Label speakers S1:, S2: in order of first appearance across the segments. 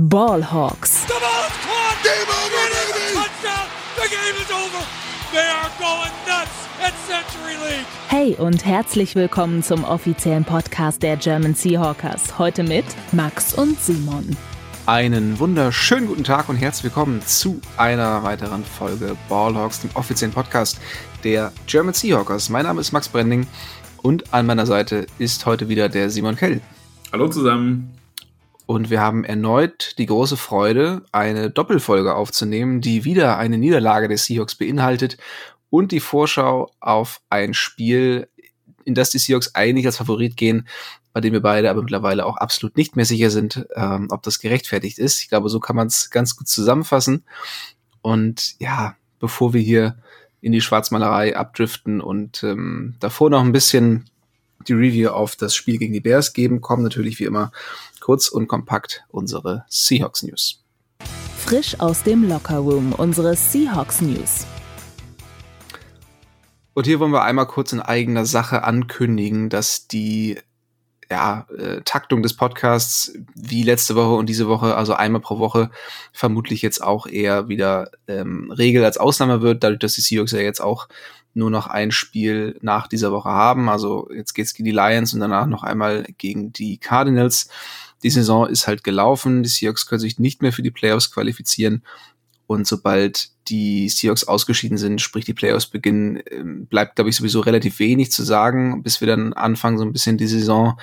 S1: Ballhawks. Hey und herzlich willkommen zum offiziellen Podcast der German Seahawkers. Heute mit Max und Simon.
S2: Einen wunderschönen guten Tag und herzlich willkommen zu einer weiteren Folge Ballhawks, dem offiziellen Podcast der German Seahawkers. Mein Name ist Max Brending und an meiner Seite ist heute wieder der Simon Kell.
S3: Hallo zusammen.
S2: Und wir haben erneut die große Freude, eine Doppelfolge aufzunehmen, die wieder eine Niederlage der Seahawks beinhaltet und die Vorschau auf ein Spiel, in das die Seahawks eigentlich als Favorit gehen, bei dem wir beide aber mittlerweile auch absolut nicht mehr sicher sind, ähm, ob das gerechtfertigt ist. Ich glaube, so kann man es ganz gut zusammenfassen. Und ja, bevor wir hier in die Schwarzmalerei abdriften und ähm, davor noch ein bisschen die Review auf das Spiel gegen die Bears geben, kommen natürlich wie immer kurz und kompakt unsere Seahawks News.
S1: Frisch aus dem Lockerroom unsere Seahawks News.
S2: Und hier wollen wir einmal kurz in eigener Sache ankündigen, dass die ja, äh, Taktung des Podcasts wie letzte Woche und diese Woche, also einmal pro Woche, vermutlich jetzt auch eher wieder ähm, Regel als Ausnahme wird, dadurch, dass die Seahawks ja jetzt auch nur noch ein Spiel nach dieser Woche haben. Also jetzt geht's gegen die Lions und danach noch einmal gegen die Cardinals. Die Saison ist halt gelaufen. Die Seahawks können sich nicht mehr für die Playoffs qualifizieren. Und sobald die Seahawks ausgeschieden sind, sprich die Playoffs beginnen, ähm, bleibt, glaube ich, sowieso relativ wenig zu sagen, bis wir dann anfangen, so ein bisschen die Saison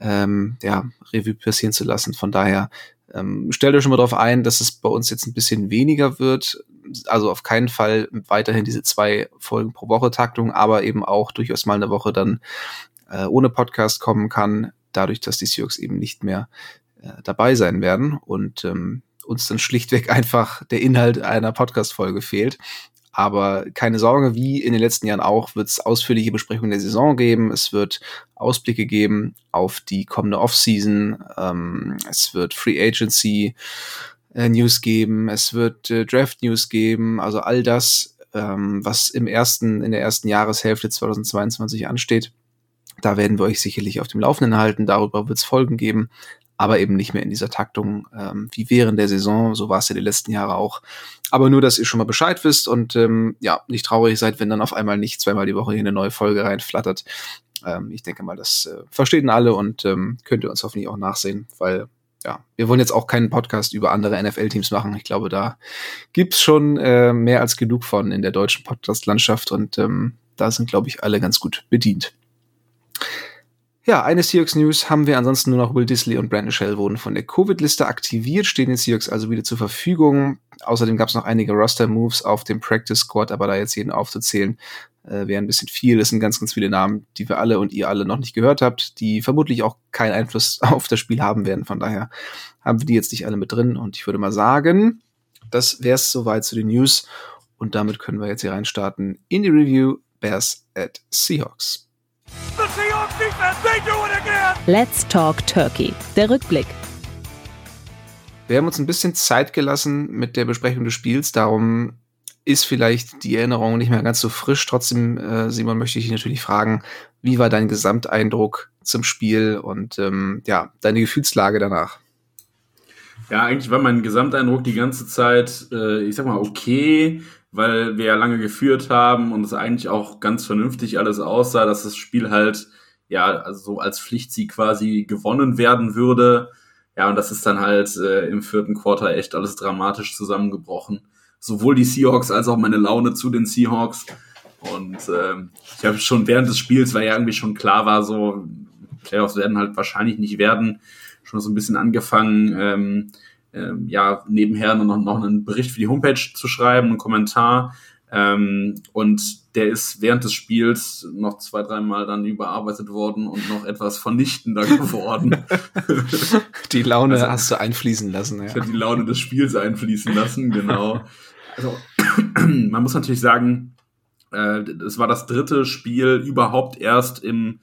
S2: ähm, ja, Revue passieren zu lassen. Von daher ähm, stellt euch schon mal darauf ein, dass es bei uns jetzt ein bisschen weniger wird. Also auf keinen Fall weiterhin diese zwei Folgen pro Woche Taktung, aber eben auch durchaus mal eine Woche dann äh, ohne Podcast kommen kann, dadurch, dass die Seahawks eben nicht mehr äh, dabei sein werden und ähm, uns dann schlichtweg einfach der Inhalt einer Podcast-Folge fehlt. Aber keine Sorge, wie in den letzten Jahren auch, wird es ausführliche Besprechungen der Saison geben. Es wird Ausblicke geben auf die kommende Offseason. Ähm, es wird Free Agency äh, News geben. Es wird äh, Draft News geben. Also all das, ähm, was im ersten, in der ersten Jahreshälfte 2022 ansteht. Da werden wir euch sicherlich auf dem Laufenden halten. Darüber wird es Folgen geben aber eben nicht mehr in dieser Taktung ähm, wie während der Saison. So war es ja die letzten Jahre auch. Aber nur, dass ihr schon mal Bescheid wisst und ähm, ja, nicht traurig seid, wenn dann auf einmal nicht zweimal die Woche hier eine neue Folge reinflattert. Ähm, ich denke mal, das äh, verstehen alle und ähm, könnt ihr uns hoffentlich auch nachsehen, weil ja, wir wollen jetzt auch keinen Podcast über andere NFL-Teams machen. Ich glaube, da gibt's schon äh, mehr als genug von in der deutschen Podcast-Landschaft und ähm, da sind, glaube ich, alle ganz gut bedient. Ja, eine Seahawks News haben wir ansonsten nur noch Will Disley und Brandon Shell wurden von der Covid-Liste aktiviert, stehen den Seahawks also wieder zur Verfügung. Außerdem gab es noch einige Roster-Moves auf dem Practice Squad, aber da jetzt jeden aufzuzählen, äh, wäre ein bisschen viel. Es sind ganz, ganz viele Namen, die wir alle und ihr alle noch nicht gehört habt, die vermutlich auch keinen Einfluss auf das Spiel haben werden. Von daher haben wir die jetzt nicht alle mit drin und ich würde mal sagen, das wäre es soweit zu den News und damit können wir jetzt hier reinstarten in die Review Bears at Seahawks.
S1: Let's Talk Turkey. Der Rückblick.
S2: Wir haben uns ein bisschen Zeit gelassen mit der Besprechung des Spiels, darum ist vielleicht die Erinnerung nicht mehr ganz so frisch. Trotzdem, äh, Simon, möchte ich dich natürlich fragen, wie war dein Gesamteindruck zum Spiel und ähm, ja, deine Gefühlslage danach?
S3: Ja, eigentlich war mein Gesamteindruck die ganze Zeit, äh, ich sag mal, okay weil wir ja lange geführt haben und es eigentlich auch ganz vernünftig alles aussah, dass das Spiel halt ja also so als Pflichtsieg quasi gewonnen werden würde. Ja, und das ist dann halt äh, im vierten Quarter echt alles dramatisch zusammengebrochen. Sowohl die Seahawks als auch meine Laune zu den Seahawks. Und äh, ich habe schon während des Spiels, weil ja irgendwie schon klar war, so Playoffs werden halt wahrscheinlich nicht werden, schon so ein bisschen angefangen, ähm, ähm, ja, nebenher noch, noch einen Bericht für die Homepage zu schreiben, einen Kommentar. Ähm, und der ist während des Spiels noch zwei, dreimal dann überarbeitet worden und noch etwas vernichtender geworden.
S2: die Laune also, hast du einfließen lassen,
S3: ja. Ich habe die Laune des Spiels einfließen lassen, genau. Also, man muss natürlich sagen, äh, es war das dritte Spiel überhaupt erst im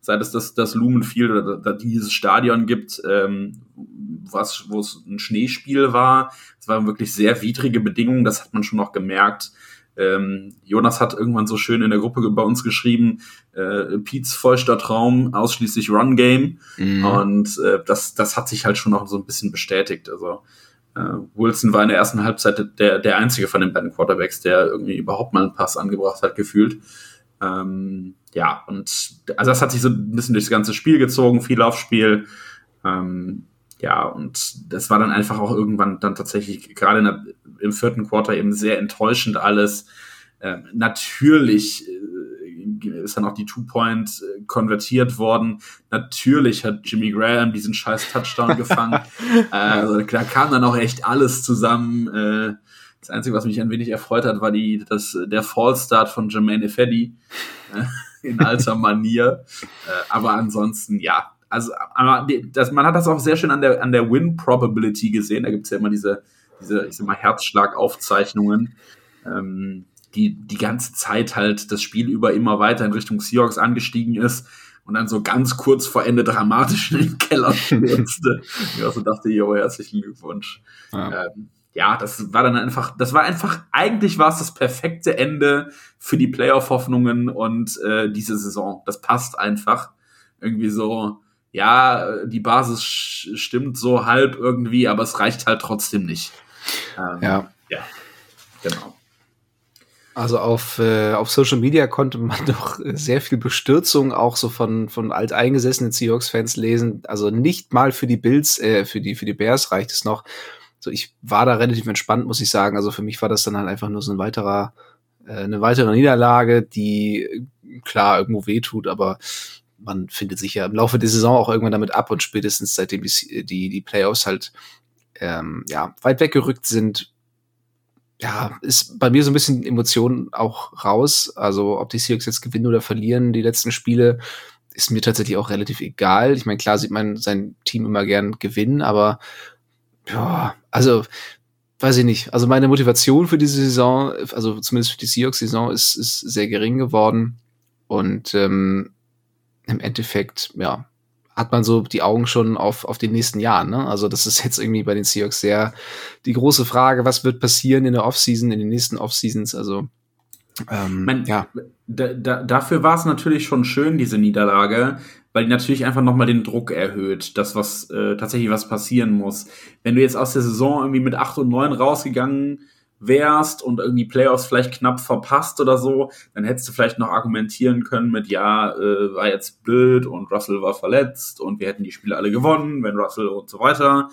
S3: seit es das, das Lumen Field oder dieses Stadion gibt, ähm, was, wo es ein Schneespiel war. Es waren wirklich sehr widrige Bedingungen, das hat man schon noch gemerkt. Ähm, Jonas hat irgendwann so schön in der Gruppe bei uns geschrieben, äh, Pete's feuchter Traum, ausschließlich Run Game. Mhm. Und äh, das, das hat sich halt schon auch so ein bisschen bestätigt. Also äh, Wilson war in der ersten Halbzeit der, der einzige von den beiden Quarterbacks, der irgendwie überhaupt mal einen Pass angebracht hat, gefühlt. Ähm, ja, und also das hat sich so ein bisschen durchs ganze Spiel gezogen, viel Laufspiel. Ähm, ja, und das war dann einfach auch irgendwann dann tatsächlich gerade der, im vierten Quarter eben sehr enttäuschend alles. Äh, natürlich äh, ist dann auch die Two-Point äh, konvertiert worden. Natürlich hat Jimmy Graham diesen scheiß Touchdown gefangen. Äh, also da kam dann auch echt alles zusammen. Äh, das Einzige, was mich ein wenig erfreut hat, war die, das, der Fallstart von Jermaine Effetti in alter Manier. Äh, aber ansonsten, ja, also das, man hat das auch sehr schön an der, an der Win-Probability gesehen. Da gibt es ja immer diese, diese, ich sag mal, Herzschlagaufzeichnungen, ähm, die die ganze Zeit halt das Spiel über immer weiter in Richtung Seahawks angestiegen ist und dann so ganz kurz vor Ende dramatisch in den Keller stürzte. ich also dachte, jo, herzlichen Glückwunsch. Ja. Ähm, ja, das war dann einfach, das war einfach, eigentlich war es das perfekte Ende für die Playoff-Hoffnungen und äh, diese Saison. Das passt einfach. Irgendwie so, ja, die Basis stimmt so halb irgendwie, aber es reicht halt trotzdem nicht.
S2: Ähm, ja.
S3: Ja, genau.
S2: Also auf, äh, auf Social Media konnte man doch sehr viel Bestürzung auch so von, von alteingesessenen Seahawks-Fans lesen. Also nicht mal für die Bills, äh, für die, für die Bears reicht es noch. So, ich war da relativ entspannt, muss ich sagen. Also für mich war das dann halt einfach nur so ein weiterer, äh, eine weitere Niederlage, die klar irgendwo wehtut, aber man findet sich ja im Laufe der Saison auch irgendwann damit ab und spätestens seitdem die, die, die Playoffs halt ähm, ja, weit weggerückt sind, ja, ist bei mir so ein bisschen Emotionen auch raus. Also ob die Seahawks jetzt gewinnen oder verlieren, die letzten Spiele, ist mir tatsächlich auch relativ egal. Ich meine, klar sieht man sein Team immer gern gewinnen, aber ja, also weiß ich nicht. Also meine Motivation für diese Saison, also zumindest für die Seahawks-Saison, ist, ist sehr gering geworden. Und ähm, im Endeffekt, ja, hat man so die Augen schon auf, auf den nächsten Jahren. Ne? Also das ist jetzt irgendwie bei den Seahawks sehr die große Frage, was wird passieren in der Offseason, in den nächsten Offseasons. Also
S3: ähm, Man, ja. Da, da, dafür war es natürlich schon schön, diese Niederlage, weil die natürlich einfach nochmal den Druck erhöht, dass was äh, tatsächlich was passieren muss. Wenn du jetzt aus der Saison irgendwie mit 8 und 9 rausgegangen wärst und irgendwie Playoffs vielleicht knapp verpasst oder so, dann hättest du vielleicht noch argumentieren können mit, ja, äh, war jetzt blöd und Russell war verletzt und wir hätten die Spiele alle gewonnen, wenn Russell und so weiter.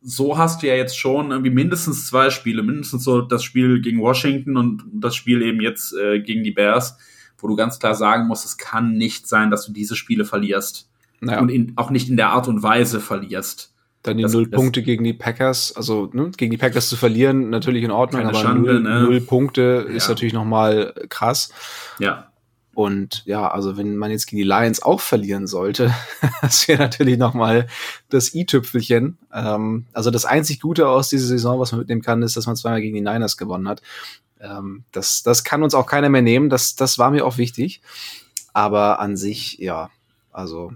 S3: So hast du ja jetzt schon irgendwie mindestens zwei Spiele, mindestens so das Spiel gegen Washington und das Spiel eben jetzt äh, gegen die Bears, wo du ganz klar sagen musst, es kann nicht sein, dass du diese Spiele verlierst. Naja. Und in, auch nicht in der Art und Weise verlierst.
S2: Dann die das, null Punkte gegen die Packers, also ne, gegen die Packers zu verlieren, natürlich in Ordnung, aber Schande, null, ne? null Punkte ja. ist natürlich noch mal krass.
S3: Ja.
S2: Und ja, also wenn man jetzt gegen die Lions auch verlieren sollte, das wäre natürlich noch mal das i-Tüpfelchen. Ähm, also das einzig Gute aus dieser Saison, was man mitnehmen kann, ist, dass man zweimal gegen die Niners gewonnen hat. Ähm, das, das kann uns auch keiner mehr nehmen. Das, das war mir auch wichtig. Aber an sich, ja, also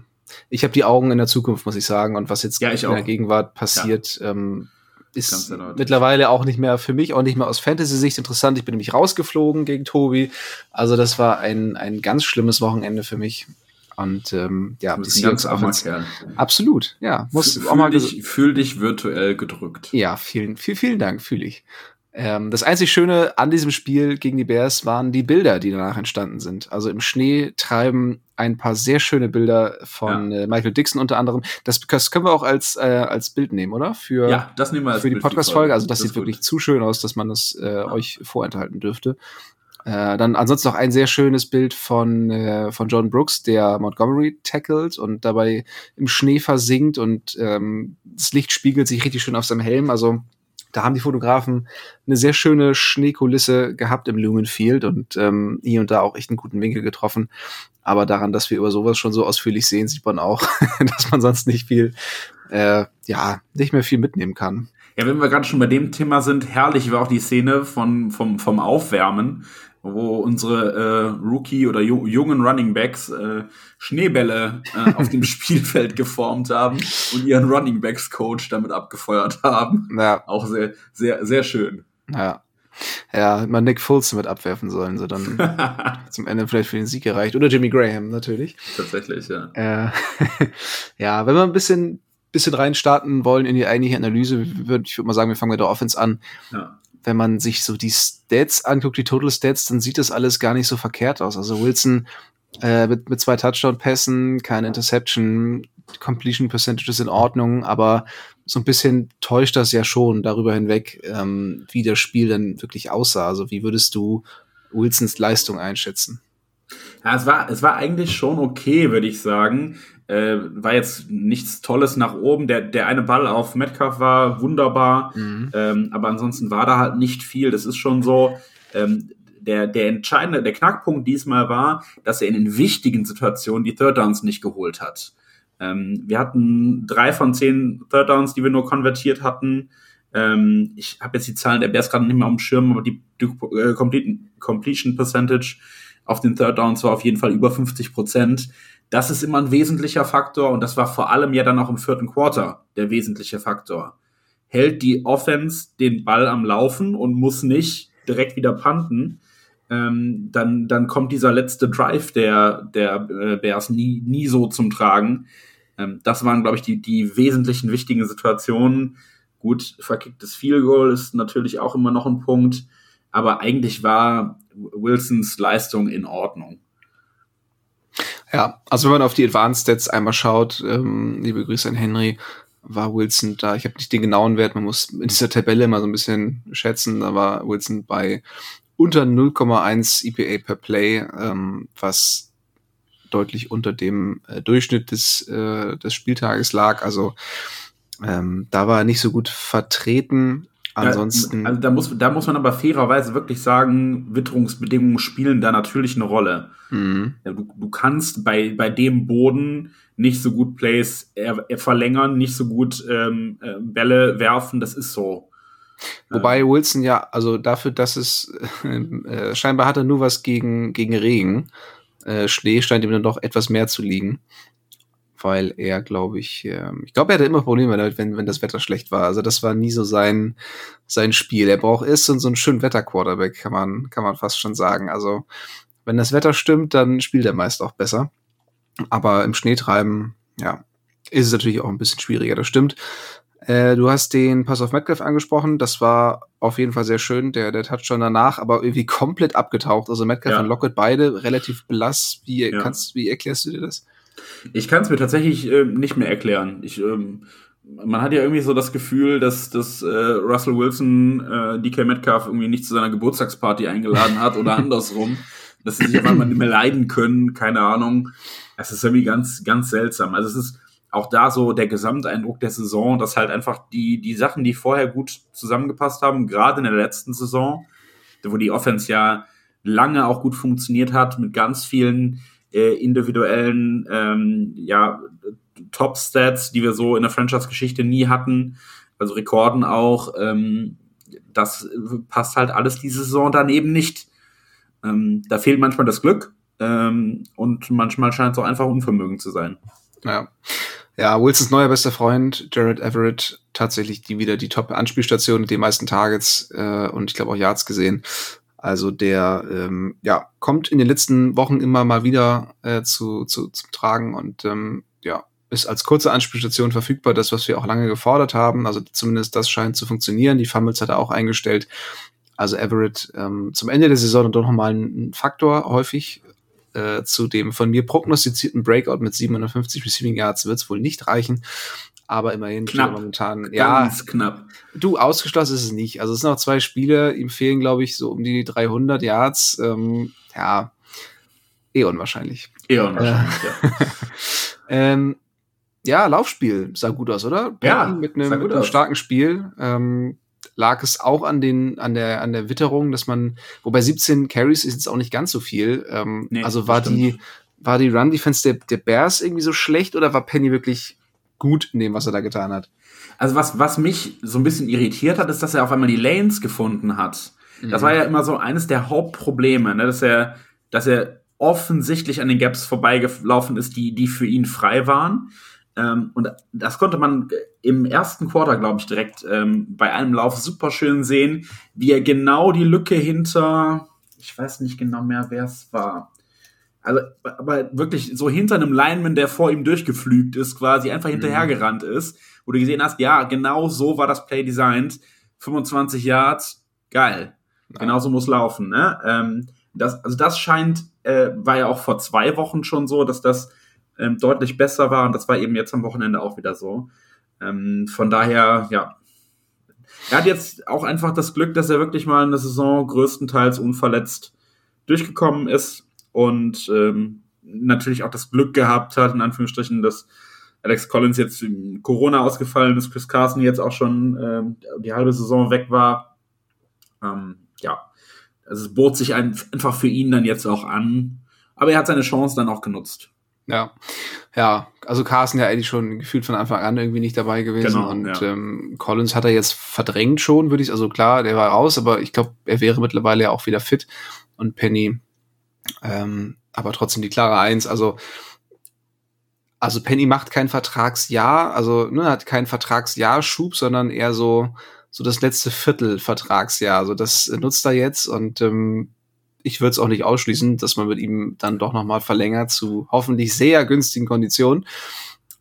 S2: ich habe die Augen in der Zukunft, muss ich sagen. Und was jetzt
S3: ja,
S2: in der Gegenwart passiert, ja. ähm, ist mittlerweile auch nicht mehr für mich, auch nicht mehr aus Fantasy-Sicht interessant. Ich bin nämlich rausgeflogen gegen Tobi. Also das war ein, ein ganz schlimmes Wochenende für mich. Und ähm, ja,
S3: die Seahawks Offense.
S2: Absolut, ja.
S3: Muss fühl, auch mal dich, fühl dich virtuell gedrückt.
S2: Ja, vielen, vielen, vielen Dank, fühle ich. Ähm, das einzig Schöne an diesem Spiel gegen die Bears waren die Bilder, die danach entstanden sind. Also im Schnee treiben ein paar sehr schöne Bilder von ja. äh, Michael Dixon unter anderem. Das, das, können wir auch als, äh, als Bild nehmen, oder? Für,
S3: ja, das nehmen wir als
S2: Für die Podcast-Folge. Also das, das sieht wirklich gut. zu schön aus, dass man das äh, ja. euch vorenthalten dürfte. Äh, dann ansonsten noch ein sehr schönes Bild von, äh, von John Brooks, der Montgomery tackelt und dabei im Schnee versinkt und ähm, das Licht spiegelt sich richtig schön auf seinem Helm. Also da haben die Fotografen eine sehr schöne Schneekulisse gehabt im Lumenfield und ähm, hier und da auch echt einen guten Winkel getroffen. Aber daran, dass wir über sowas schon so ausführlich sehen, sieht man auch, dass man sonst nicht viel, äh, ja, nicht mehr viel mitnehmen kann.
S3: Ja, wenn wir gerade schon bei dem Thema sind, herrlich war auch die Szene von, vom, vom Aufwärmen, wo unsere äh, Rookie oder ju jungen Running Backs äh, Schneebälle äh, auf dem Spielfeld geformt haben und ihren Running Backs Coach damit abgefeuert haben. Ja. Auch sehr, sehr, sehr schön.
S2: Ja. Ja, man Nick Fulson mit abwerfen sollen, so dann zum Ende vielleicht für den Sieg gereicht. Oder Jimmy Graham natürlich.
S3: Tatsächlich, ja.
S2: Äh, ja, wenn wir ein bisschen, bisschen reinstarten wollen in die eigentliche Analyse, würde ich würde mal sagen, wir fangen mit der Offense an. Ja. Wenn man sich so die Stats anguckt, die Total Stats, dann sieht das alles gar nicht so verkehrt aus. Also Wilson äh, mit, mit zwei Touchdown-Pässen, keine Interception, Completion Percentage ist in Ordnung, aber so ein bisschen täuscht das ja schon darüber hinweg, ähm, wie das Spiel dann wirklich aussah. Also wie würdest du Wilsons Leistung einschätzen?
S3: Ja, es war, es war eigentlich schon okay, würde ich sagen. Äh, war jetzt nichts Tolles nach oben. Der, der eine Ball auf Metcalf war wunderbar, mhm. ähm, aber ansonsten war da halt nicht viel. Das ist schon so. Ähm, der, der entscheidende, der Knackpunkt diesmal war, dass er in den wichtigen Situationen die Third Downs nicht geholt hat. Ähm, wir hatten drei von zehn Third Downs, die wir nur konvertiert hatten. Ähm, ich habe jetzt die Zahlen der Bears gerade nicht mehr auf dem Schirm, aber die, die äh, Completion Percentage auf den Third Downs war auf jeden Fall über 50 Prozent. Das ist immer ein wesentlicher Faktor und das war vor allem ja dann auch im vierten Quarter der wesentliche Faktor. Hält die Offense den Ball am Laufen und muss nicht direkt wieder panten, ähm, dann, dann kommt dieser letzte Drive der, der äh, Bears nie, nie so zum Tragen. Ähm, das waren, glaube ich, die, die wesentlichen wichtigen Situationen. Gut, verkicktes Field Goal ist natürlich auch immer noch ein Punkt, aber eigentlich war Wilsons Leistung in Ordnung.
S2: Ja, also wenn man auf die Advanced Stats einmal schaut, ähm, liebe Grüße an Henry, war Wilson da, ich habe nicht den genauen Wert, man muss in dieser Tabelle mal so ein bisschen schätzen, da war Wilson bei unter 0,1 EPA per Play, ähm, was deutlich unter dem äh, Durchschnitt des, äh, des Spieltages lag. Also ähm, da war er nicht so gut vertreten. Ansonsten.
S3: also da muss, da muss man aber fairerweise wirklich sagen, Witterungsbedingungen spielen da natürlich eine Rolle. Mhm. Du, du kannst bei, bei dem Boden nicht so gut Plays er, er verlängern, nicht so gut ähm, äh, Bälle werfen, das ist so.
S2: Wobei Wilson ja, also dafür, dass es äh, scheinbar hat er nur was gegen, gegen Regen. Äh, Schnee scheint ihm dann doch etwas mehr zu liegen. Weil er, glaube ich, äh, ich glaube, er hatte immer Probleme damit, wenn, wenn das Wetter schlecht war. Also das war nie so sein, sein Spiel. Er braucht erst so, so einen schönen Wetter-Quarterback, kann man, kann man fast schon sagen. Also wenn das Wetter stimmt, dann spielt er meist auch besser. Aber im Schneetreiben, ja, ist es natürlich auch ein bisschen schwieriger, das stimmt. Äh, du hast den Pass auf Metcalf angesprochen. Das war auf jeden Fall sehr schön. Der, der Touchdown danach, aber irgendwie komplett abgetaucht. Also Metcalf ja. und Lockett beide relativ blass. Wie, ja. kannst, wie erklärst du dir das?
S3: Ich kann es mir tatsächlich äh, nicht mehr erklären. Ich, ähm, man hat ja irgendwie so das Gefühl, dass, dass äh, Russell Wilson äh, DK Metcalf irgendwie nicht zu seiner Geburtstagsparty eingeladen hat oder andersrum. Dass sie sich einfach mal nicht mehr leiden können, keine Ahnung. Es ist irgendwie ganz, ganz seltsam. Also es ist auch da so der Gesamteindruck der Saison, dass halt einfach die, die Sachen, die vorher gut zusammengepasst haben, gerade in der letzten Saison, wo die Offense ja lange auch gut funktioniert hat, mit ganz vielen äh, individuellen ähm, ja, Top-Stats, die wir so in der Franchise-Geschichte nie hatten, also Rekorden auch, ähm, das passt halt alles diese Saison dann eben nicht. Ähm, da fehlt manchmal das Glück ähm, und manchmal scheint es auch einfach Unvermögen zu sein.
S2: Ja. Ja, Wilsons neuer bester Freund, Jared Everett, tatsächlich die wieder die Top-Anspielstation mit den meisten Targets äh, und ich glaube auch Yards gesehen. Also der ähm, ja, kommt in den letzten Wochen immer mal wieder äh, zu, zu, zum Tragen und ähm, ja, ist als kurze Anspielstation verfügbar, das, was wir auch lange gefordert haben. Also zumindest das scheint zu funktionieren. Die Fumbles hat er auch eingestellt. Also Everett ähm, zum Ende der Saison doch nochmal ein Faktor häufig äh, zu dem von mir prognostizierten Breakout mit 750 Receiving Yards wird es wohl nicht reichen. Aber immerhin
S3: knapp.
S2: momentan,
S3: Ganz ja, knapp.
S2: Du, ausgeschlossen ist es nicht. Also es sind noch zwei Spiele, ihm fehlen, glaube ich, so um die 300 Yards. Ähm, ja, eh unwahrscheinlich.
S3: Eh unwahrscheinlich, äh, ja.
S2: ähm, ja, Laufspiel sah gut aus, oder?
S3: Ja,
S2: mit einem, mit einem starken Spiel. Ähm, lag es auch an den an der an der Witterung, dass man, wobei 17 Carries ist jetzt auch nicht ganz so viel. Ähm, nee, also war die war die Run Defense der, der Bears irgendwie so schlecht oder war Penny wirklich gut in dem, was er da getan hat?
S3: Also was was mich so ein bisschen irritiert hat, ist, dass er auf einmal die Lanes gefunden hat. Mhm. Das war ja immer so eines der Hauptprobleme, ne? dass er dass er offensichtlich an den Gaps vorbeigelaufen ist, die die für ihn frei waren. Ähm, und das konnte man im ersten Quarter, glaube ich, direkt ähm, bei einem Lauf super schön sehen, wie er genau die Lücke hinter, ich weiß nicht genau mehr, wer es war. Also, aber wirklich so hinter einem Lineman, der vor ihm durchgeflügt ist, quasi einfach hinterhergerannt mhm. ist, wo du gesehen hast, ja, genau so war das Play designed. 25 Yards, geil. Ja. Genauso muss laufen, ne? Ähm, das, also das scheint, äh, war ja auch vor zwei Wochen schon so, dass das ähm, deutlich besser war und das war eben jetzt am Wochenende auch wieder so. Ähm, von daher, ja. Er hat jetzt auch einfach das Glück, dass er wirklich mal in der Saison größtenteils unverletzt durchgekommen ist und ähm, natürlich auch das Glück gehabt hat, in Anführungsstrichen, dass Alex Collins jetzt Corona ausgefallen ist, Chris Carson jetzt auch schon ähm, die halbe Saison weg war. Ähm, ja, also es bot sich ein, einfach für ihn dann jetzt auch an. Aber er hat seine Chance dann auch genutzt.
S2: Ja, ja, also Carson ja eigentlich schon gefühlt von Anfang an irgendwie nicht dabei gewesen genau, und ja. ähm, Collins hat er jetzt verdrängt schon, würde ich, also klar, der war raus, aber ich glaube, er wäre mittlerweile ja auch wieder fit und Penny, ähm, aber trotzdem die klare Eins, also also Penny macht kein Vertragsjahr, also ne, hat keinen Vertragsjahrschub, sondern eher so so das letzte Viertel Vertragsjahr. Also das nutzt er jetzt und ähm, ich würde es auch nicht ausschließen, dass man mit ihm dann doch nochmal verlängert zu hoffentlich sehr günstigen Konditionen.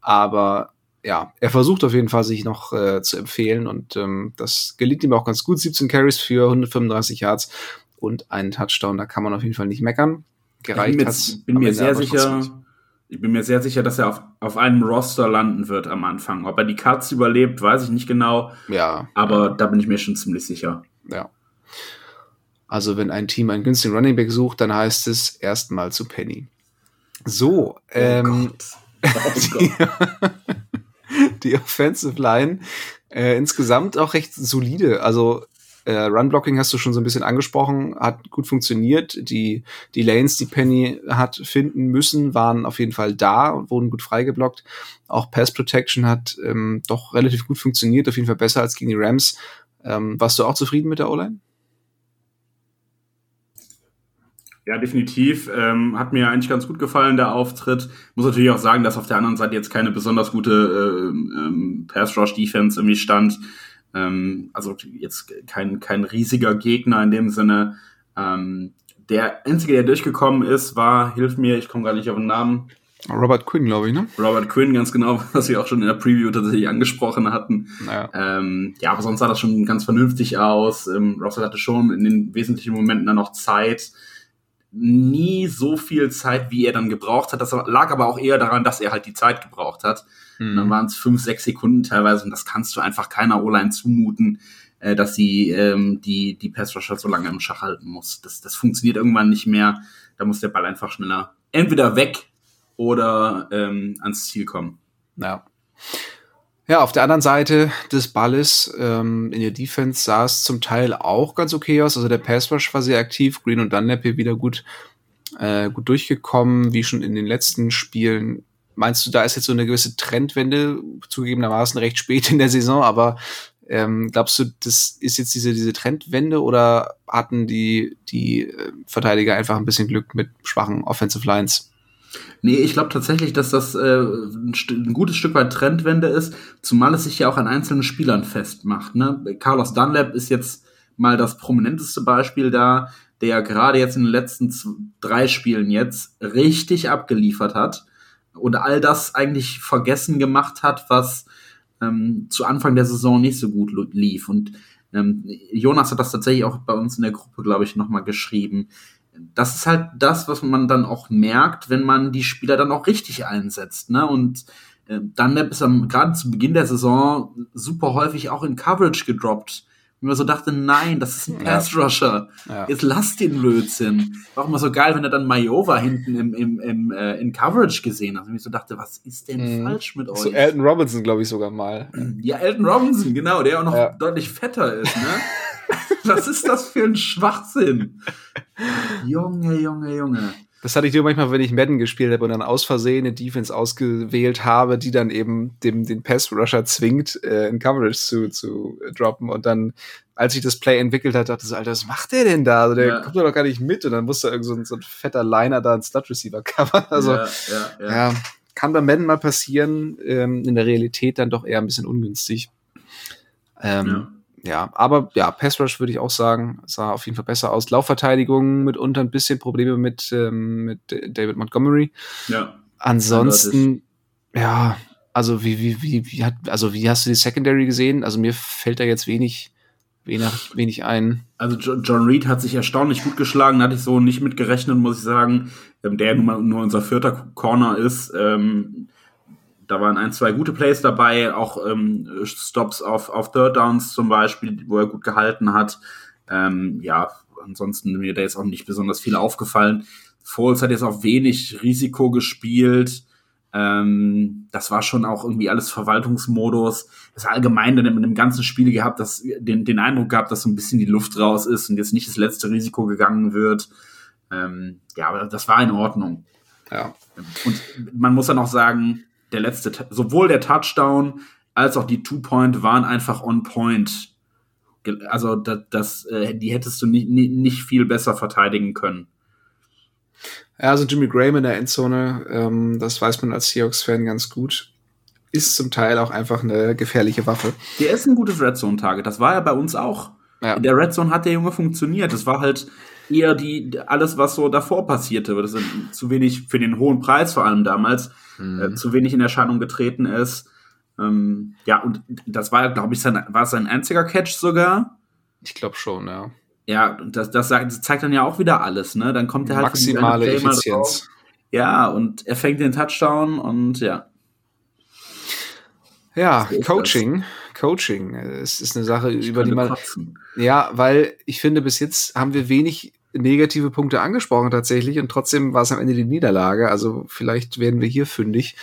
S2: Aber ja, er versucht auf jeden Fall, sich noch äh, zu empfehlen und ähm, das gelingt ihm auch ganz gut. 17 Carries für 135 Yards und einen Touchdown, da kann man auf jeden Fall nicht meckern.
S3: Gereicht ich bin, mir sehr sicher, ich bin mir sehr sicher, dass er auf, auf einem Roster landen wird am Anfang. Ob er die Cuts überlebt, weiß ich nicht genau.
S2: Ja.
S3: Aber ja. da bin ich mir schon ziemlich sicher.
S2: Ja. Also wenn ein Team einen günstigen Running Back sucht, dann heißt es erstmal zu Penny. So, oh ähm, oh die, die, Offensive Line äh, insgesamt auch recht solide. Also äh, Run-Blocking hast du schon so ein bisschen angesprochen, hat gut funktioniert. Die, die Lanes, die Penny hat finden müssen, waren auf jeden Fall da und wurden gut freigeblockt. Auch Pass Protection hat ähm, doch relativ gut funktioniert, auf jeden Fall besser als gegen die Rams. Ähm, warst du auch zufrieden mit der O-Line?
S3: Ja, definitiv. Ähm, hat mir eigentlich ganz gut gefallen, der Auftritt. Muss natürlich auch sagen, dass auf der anderen Seite jetzt keine besonders gute äh, ähm, Pass-Rush-Defense irgendwie stand. Ähm, also jetzt kein, kein riesiger Gegner in dem Sinne. Ähm, der einzige, der durchgekommen ist, war, hilf mir, ich komme gar nicht auf den Namen.
S2: Robert Quinn, glaube ich, ne?
S3: Robert Quinn, ganz genau, was wir auch schon in der Preview tatsächlich angesprochen hatten. Naja. Ähm, ja, aber sonst sah das schon ganz vernünftig aus. Ähm, Russell hatte schon in den wesentlichen Momenten dann noch Zeit. Nie so viel Zeit, wie er dann gebraucht hat. Das lag aber auch eher daran, dass er halt die Zeit gebraucht hat. Mhm. dann waren es fünf, sechs Sekunden teilweise und das kannst du einfach keiner O-Line zumuten, äh, dass sie ähm, die, die Pass-Rusher so lange im Schach halten muss. Das, das funktioniert irgendwann nicht mehr. Da muss der Ball einfach schneller entweder weg oder ähm, ans Ziel kommen.
S2: Ja. Ja, auf der anderen Seite des Balles ähm, in der Defense sah es zum Teil auch ganz okay aus. Also der Pass Rush war sehr aktiv, Green und Dunlap hier wieder gut, äh, gut durchgekommen, wie schon in den letzten Spielen. Meinst du, da ist jetzt so eine gewisse Trendwende, zugegebenermaßen recht spät in der Saison, aber ähm, glaubst du, das ist jetzt diese, diese Trendwende oder hatten die, die äh, Verteidiger einfach ein bisschen Glück mit schwachen Offensive Lines?
S3: Nee, ich glaube tatsächlich, dass das äh, ein, ein, gutes Stück weit Trendwende ist, zumal es sich ja auch an einzelnen Spielern festmacht. Ne? Carlos Dunlap ist jetzt mal das prominenteste Beispiel da, der gerade jetzt in den letzten drei Spielen jetzt richtig abgeliefert hat und all das eigentlich vergessen gemacht hat, was ähm, zu Anfang der Saison nicht so gut lief. Und ähm, Jonas hat das tatsächlich auch bei uns in der Gruppe, glaube ich, nochmal geschrieben. Das ist halt das, was man dann auch merkt, wenn man die Spieler dann auch richtig einsetzt. Ne? Und äh, dann ist er gerade zu Beginn der Saison super häufig auch in Coverage gedroppt und mir so dachte, nein, das ist ein Pass-Rusher. Ja. Jetzt lass den Blödsinn. War auch immer so geil, wenn er dann Majova hinten im, im, im, äh, in Coverage gesehen hat. Und ich so dachte, was ist denn mhm. falsch mit euch? So
S2: Elton Robinson, glaube ich, sogar mal.
S3: Ja, Elton Robinson, genau, der auch noch ja. deutlich fetter ist, ne? was ist das für ein Schwachsinn? Junge, Junge, Junge.
S2: Das hatte ich nur manchmal, wenn ich Madden gespielt habe und dann aus Versehen eine Defense ausgewählt habe, die dann eben dem, den Pass-Rusher zwingt, äh, in Coverage zu, zu droppen. Und dann, als ich das Play entwickelt hat, dachte ich so, Alter, was macht der denn da? Also, der ja. kommt doch gar nicht mit. Und dann musste irgend so ein, so ein fetter Liner da einen Slot-Receiver covern. Also, ja, ja, ja. ja kann bei Madden mal passieren, ähm, in der Realität dann doch eher ein bisschen ungünstig. Ähm, ja. aber ja, Pass Rush würde ich auch sagen, sah auf jeden Fall besser aus. Laufverteidigung mitunter ein bisschen Probleme mit, ähm, mit David Montgomery.
S3: Ja.
S2: Ansonsten, ja, also wie, wie, wie, wie hat, also wie hast du die Secondary gesehen? Also mir fällt da jetzt wenig, wenig, wenig ein.
S3: Also John Reed hat sich erstaunlich gut geschlagen, da hatte ich so nicht mit gerechnet, muss ich sagen. Ähm, der nun nur unser vierter Corner ist. Ähm, da waren ein, zwei gute Plays dabei, auch ähm, Stops auf, auf Third Downs zum Beispiel, wo er gut gehalten hat. Ähm, ja, ansonsten mir da jetzt auch nicht besonders viel aufgefallen. Foles hat jetzt auch wenig Risiko gespielt. Ähm, das war schon auch irgendwie alles Verwaltungsmodus. Das allgemein dann in dem ganzen Spiel gehabt, dass den, den Eindruck gehabt, dass so ein bisschen die Luft raus ist und jetzt nicht das letzte Risiko gegangen wird. Ähm, ja, aber das war in Ordnung.
S2: Ja.
S3: Und man muss dann auch sagen, der letzte, sowohl der Touchdown als auch die Two-Point waren einfach on point. Also das, das äh, die hättest du nicht, nicht viel besser verteidigen können.
S2: Ja, also Jimmy Graham in der Endzone, ähm, das weiß man als Seahawks-Fan ganz gut, ist zum Teil auch einfach eine gefährliche Waffe.
S3: Der ist ein gutes Red Zone-Target. Das war ja bei uns auch. Ja. In der Red Zone hat der Junge funktioniert. Das war halt eher die alles, was so davor passierte. Das sind zu wenig für den hohen Preis vor allem damals mhm. äh, zu wenig in Erscheinung getreten ist. Ähm, ja, und das war, glaube ich, sein, war sein einziger Catch sogar.
S2: Ich glaube schon, ja.
S3: Ja, das, das, das, zeigt dann ja auch wieder alles, ne? Dann kommt er halt
S2: maximale Effizienz.
S3: Ja, und er fängt den Touchdown und ja.
S2: Ja, Coaching, das. Coaching, es ist eine Sache, ich über die man. Kotzen. Ja, weil ich finde, bis jetzt haben wir wenig negative Punkte angesprochen tatsächlich und trotzdem war es am Ende die Niederlage. Also vielleicht werden wir hier fündig.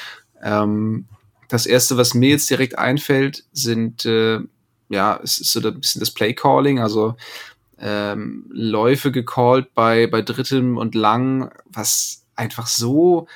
S2: Ähm, das erste, was mir jetzt direkt einfällt, sind äh, ja, es ist so ein bisschen das Play Calling, also ähm, Läufe gecallt bei bei drittem und lang, was einfach so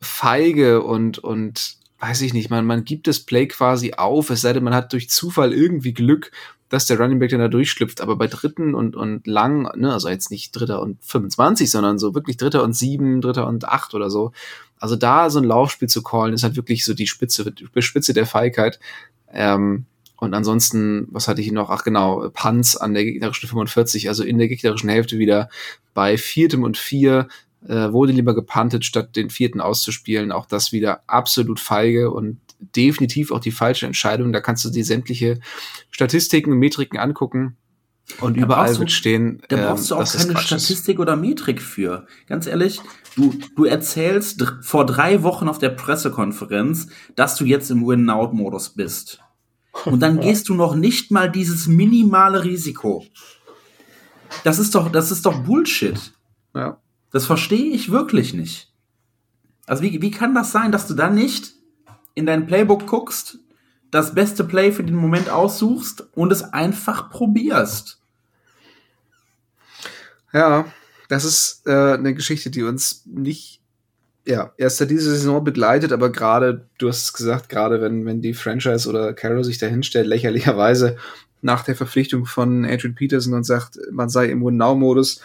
S2: feige und und weiß ich nicht, man man gibt das Play quasi auf, es sei denn, man hat durch Zufall irgendwie Glück dass der Running Back dann da durchschlüpft. Aber bei dritten und, und lang, ne, also jetzt nicht dritter und 25, sondern so wirklich dritter und sieben, dritter und acht oder so. Also da so ein Laufspiel zu callen, ist halt wirklich so die Spitze, die Spitze der Feigheit. Ähm, und ansonsten, was hatte ich noch? Ach genau, Punts an der gegnerischen 45, also in der gegnerischen Hälfte wieder bei viertem und vier äh, wurde lieber gepuntet, statt den vierten auszuspielen. Auch das wieder absolut feige und definitiv auch die falsche Entscheidung. Da kannst du die sämtliche Statistiken und Metriken angucken. Und da überall wird stehen.
S3: Da brauchst ähm, du auch keine Statistik oder Metrik für. Ganz ehrlich, du, du erzählst vor drei Wochen auf der Pressekonferenz, dass du jetzt im Win-Out-Modus bist. Und dann gehst du noch nicht mal dieses minimale Risiko. Das ist doch, das ist doch Bullshit.
S2: Ja.
S3: Das verstehe ich wirklich nicht. Also wie, wie kann das sein, dass du da nicht in dein Playbook guckst, das beste Play für den Moment aussuchst und es einfach probierst?
S2: Ja, das ist äh, eine Geschichte, die uns nicht ja, erst seit dieser Saison begleitet, aber gerade, du hast es gesagt, gerade wenn, wenn die Franchise oder Carroll sich da hinstellt, lächerlicherweise nach der Verpflichtung von Adrian Peterson und sagt, man sei im Win-Now-Modus,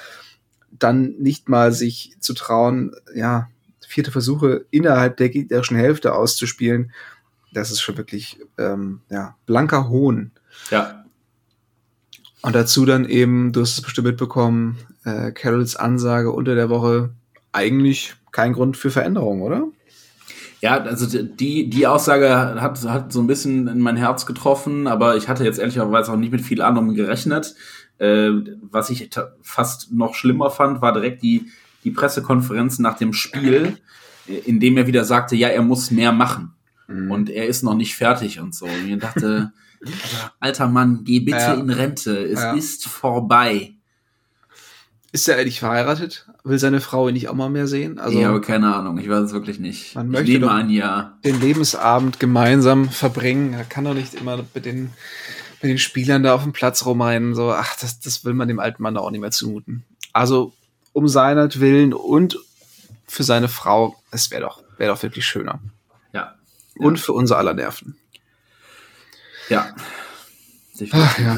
S2: dann nicht mal sich zu trauen, ja, vierte Versuche innerhalb der gegnerischen Hälfte auszuspielen, das ist schon wirklich ähm, ja, blanker Hohn.
S3: Ja.
S2: Und dazu dann eben, du hast es bestimmt mitbekommen, äh, Carols Ansage unter der Woche, eigentlich kein Grund für Veränderung, oder?
S3: Ja, also die, die Aussage hat, hat so ein bisschen in mein Herz getroffen, aber ich hatte jetzt ehrlicherweise auch nicht mit viel anderem gerechnet. Äh, was ich fast noch schlimmer fand, war direkt die, die Pressekonferenz nach dem Spiel, in dem er wieder sagte, ja, er muss mehr machen. Mhm. Und er ist noch nicht fertig und so. Und ich dachte, alter Mann, geh bitte ja. in Rente. Es ja. ist vorbei.
S2: Ist er eigentlich verheiratet? Will seine Frau ihn nicht auch mal mehr sehen?
S3: Also, ich habe keine Ahnung, ich weiß es wirklich nicht. Man möchte ich nehme an, ja.
S2: Den Lebensabend gemeinsam verbringen. Er kann doch nicht immer mit den mit den Spielern da auf dem Platz rumrennen. So, ach, das, das will man dem alten Mann auch nicht mehr zumuten. Also, um seinetwillen und für seine Frau, es wäre doch, wäre doch wirklich schöner.
S3: Ja.
S2: Und für unser aller Nerven.
S3: Ja.
S2: Ach, ja.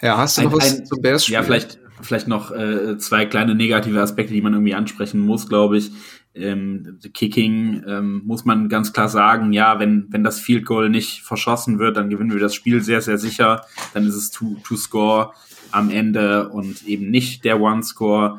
S2: Ja, hast du
S3: ein,
S2: noch was ein, zum Bears
S3: Ja, vielleicht, vielleicht noch äh, zwei kleine negative Aspekte, die man irgendwie ansprechen muss, glaube ich. Ähm, Kicking ähm, muss man ganz klar sagen, ja, wenn, wenn das Field Goal nicht verschossen wird, dann gewinnen wir das Spiel sehr, sehr sicher. Dann ist es Two-Score am Ende und eben nicht der One-Score.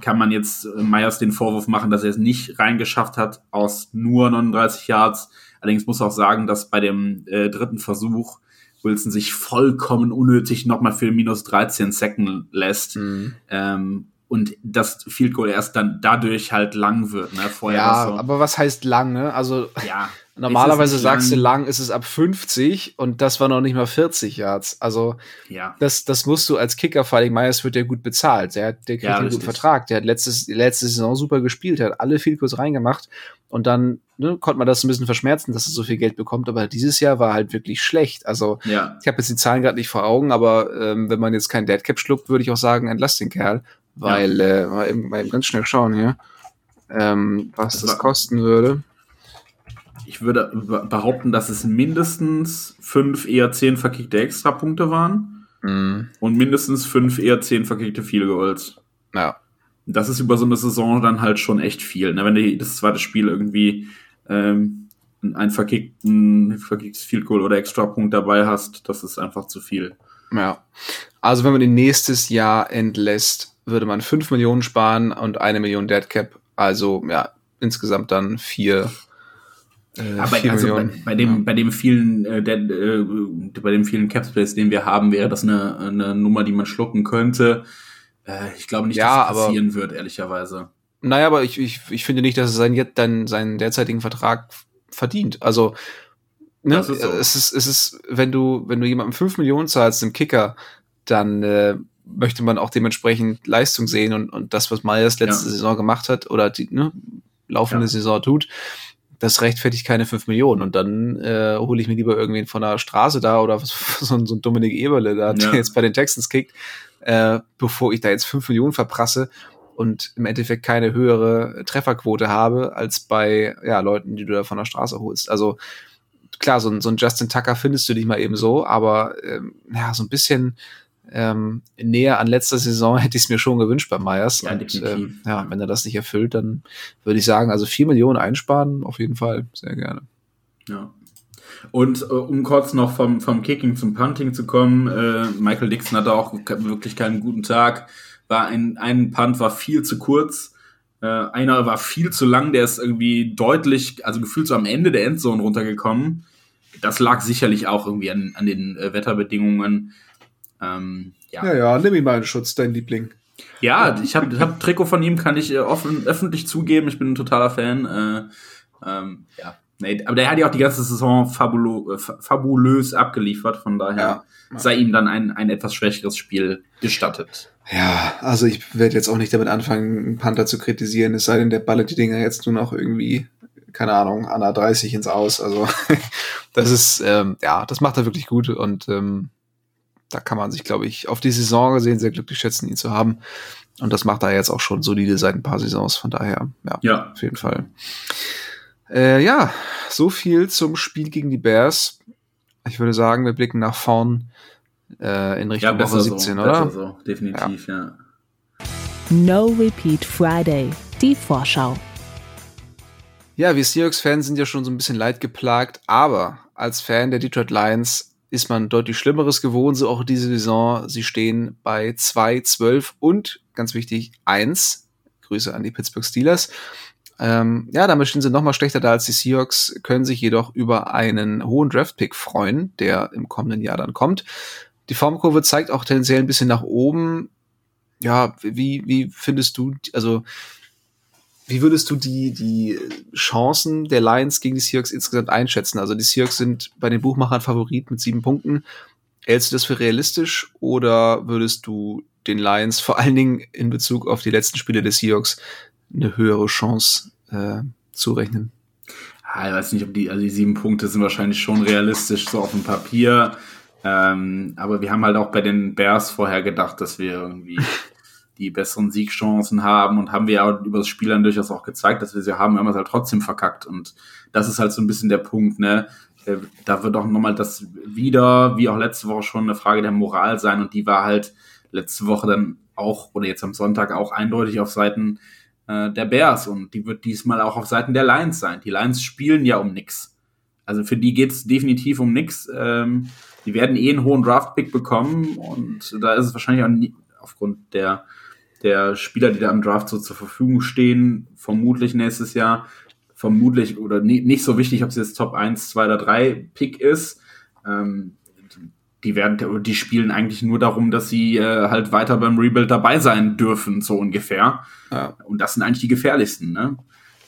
S3: Kann man jetzt äh, Myers den Vorwurf machen, dass er es nicht reingeschafft hat aus nur 39 Yards. Allerdings muss auch sagen, dass bei dem äh, dritten Versuch Wilson sich vollkommen unnötig nochmal für minus 13 Second lässt. Mhm. Ähm, und das Field Goal erst dann dadurch halt lang wird. Ne?
S2: Vorher ja, so, aber was heißt lang? Ne? Also ja, normalerweise sagst lang. du lang, ist es ab 50 und das war noch nicht mal 40 Yards. Also ja. das, das musst du als Kicker, vor allem Myers wird ja gut bezahlt. Der, der kriegt ja, einen guten Vertrag. Der hat letztes, letzte Saison super gespielt, der hat alle Field Goals reingemacht und dann ne, konnte man das ein bisschen verschmerzen, dass er so viel Geld bekommt. Aber dieses Jahr war halt wirklich schlecht. Also ja. ich habe jetzt die Zahlen gerade nicht vor Augen, aber ähm, wenn man jetzt kein Deadcap schluckt, würde ich auch sagen, entlass den Kerl weil, ja. äh, mal, eben, mal eben ganz schnell schauen hier, ähm, was das, das kosten würde.
S3: Ich würde behaupten, dass es mindestens fünf, eher zehn verkickte Extrapunkte waren mm. und mindestens fünf, eher zehn verkickte Field Goals. Ja. Das ist über so eine Saison dann halt schon echt viel. Ne? Wenn du das zweite Spiel irgendwie ähm, einen verkickten, verkicktes Field Goal oder Extrapunkt dabei hast, das ist einfach zu viel.
S2: Ja. Also wenn man ihn nächstes Jahr entlässt, würde man 5 Millionen sparen und eine Million Deadcap. Also ja, insgesamt dann 4
S3: äh, Aber also bei, bei, dem, ja. bei dem vielen, äh, der, äh, bei dem vielen Capspace, den wir haben, wäre das eine, eine Nummer, die man schlucken könnte. Äh, ich glaube nicht, ja, dass es passieren aber, wird, ehrlicherweise.
S2: Naja, aber ich, ich, ich finde nicht, dass er seinen, dann seinen derzeitigen Vertrag verdient. Also, ne, ist so. es ist, es ist, wenn du, wenn du jemandem 5 Millionen zahlst, dem Kicker, dann äh, möchte man auch dementsprechend Leistung sehen und, und das, was Myers letzte ja. Saison gemacht hat oder die ne, laufende ja. Saison tut, das rechtfertigt keine 5 Millionen. Und dann äh, hole ich mir lieber irgendwen von der Straße da oder was, so, ein, so ein Dominik Eberle da, der jetzt bei den Texans kickt, äh, bevor ich da jetzt 5 Millionen verprasse und im Endeffekt keine höhere Trefferquote habe als bei ja, Leuten, die du da von der Straße holst. Also klar, so ein, so ein Justin Tucker findest du nicht mal eben so, aber ähm, ja, so ein bisschen ähm, näher an letzter Saison hätte ich es mir schon gewünscht bei Myers. Ja, und, ähm, ja, wenn er das nicht erfüllt, dann würde ich sagen, also vier Millionen einsparen, auf jeden Fall, sehr gerne.
S3: Ja. Und äh, um kurz noch vom, vom Kicking zum Punting zu kommen, äh, Michael Dixon hatte auch wirklich keinen guten Tag. War ein, ein Punt war viel zu kurz. Äh, einer war viel zu lang, der ist irgendwie deutlich, also gefühlt so am Ende der Endzone runtergekommen. Das lag sicherlich auch irgendwie an, an den äh, Wetterbedingungen.
S2: Ähm, ja. ja, ja, nimm ihn mal in Schutz, dein Liebling.
S3: Ja, ich habe hab ein Trikot von ihm, kann ich äh, offen, öffentlich zugeben. Ich bin ein totaler Fan. Äh, ähm, ja, nee, aber der hat ja auch die ganze Saison fabulo, äh, fabulös abgeliefert. Von daher ja. sei ihm dann ein, ein etwas schwächeres Spiel gestattet.
S2: Ja, also ich werde jetzt auch nicht damit anfangen, einen Panther zu kritisieren, es sei denn, der ballert die Dinger jetzt nur noch irgendwie, keine Ahnung, an der 30 ins Aus. Also das ist, ähm, ja, das macht er wirklich gut und ähm, da kann man sich, glaube ich, auf die Saison gesehen sehr glücklich schätzen, ihn zu haben. Und das macht er jetzt auch schon solide seit ein paar Saisons. Von daher, ja, ja. auf jeden Fall. Äh, ja, so viel zum Spiel gegen die Bears. Ich würde sagen, wir blicken nach vorn äh, in Richtung ja, Woche 17, so, oder?
S3: So, definitiv, ja. ja.
S1: No Repeat Friday, die Vorschau.
S2: Ja, wir Seahawks-Fans sind ja schon so ein bisschen leid geplagt, aber als Fan der Detroit Lions ist man deutlich Schlimmeres gewohnt, so auch diese Saison. Sie stehen bei 2, 12 und, ganz wichtig, 1. Grüße an die Pittsburgh Steelers. Ähm, ja, damit stehen sie noch mal schlechter da als die Seahawks, können sich jedoch über einen hohen Draftpick freuen, der im kommenden Jahr dann kommt. Die Formkurve zeigt auch tendenziell ein bisschen nach oben. Ja, wie, wie findest du, also wie würdest du die, die Chancen der Lions gegen die Seahawks insgesamt einschätzen? Also die Seahawks sind bei den Buchmachern Favorit mit sieben Punkten. Hältst du das für realistisch oder würdest du den Lions vor allen Dingen in Bezug auf die letzten Spiele des Seahawks eine höhere Chance äh, zurechnen?
S3: Ah, ich weiß nicht, ob die, also die sieben Punkte sind wahrscheinlich schon realistisch, so auf dem Papier. Ähm, aber wir haben halt auch bei den Bears vorher gedacht, dass wir irgendwie die besseren Siegchancen haben und haben wir ja über das Spiel dann durchaus auch gezeigt, dass wir sie haben, haben wir es halt trotzdem verkackt und das ist halt so ein bisschen der Punkt, ne? Äh, da wird auch nochmal das wieder, wie auch letzte Woche schon, eine Frage der Moral sein und die war halt letzte Woche dann auch oder jetzt am Sonntag auch eindeutig auf Seiten äh, der Bears und die wird diesmal auch auf Seiten der Lions sein. Die Lions spielen ja um nix. Also für die geht's definitiv um nix. Ähm, die werden eh einen hohen Draft-Pick bekommen und da ist es wahrscheinlich auch nie, aufgrund der, der Spieler, die da im Draft so zur Verfügung stehen, vermutlich nächstes Jahr, vermutlich oder nie, nicht so wichtig, ob es jetzt Top 1, 2 oder 3 Pick ist. Ähm, die werden, die spielen eigentlich nur darum, dass sie äh, halt weiter beim Rebuild dabei sein dürfen, so ungefähr. Ja. Und das sind eigentlich die gefährlichsten, ne?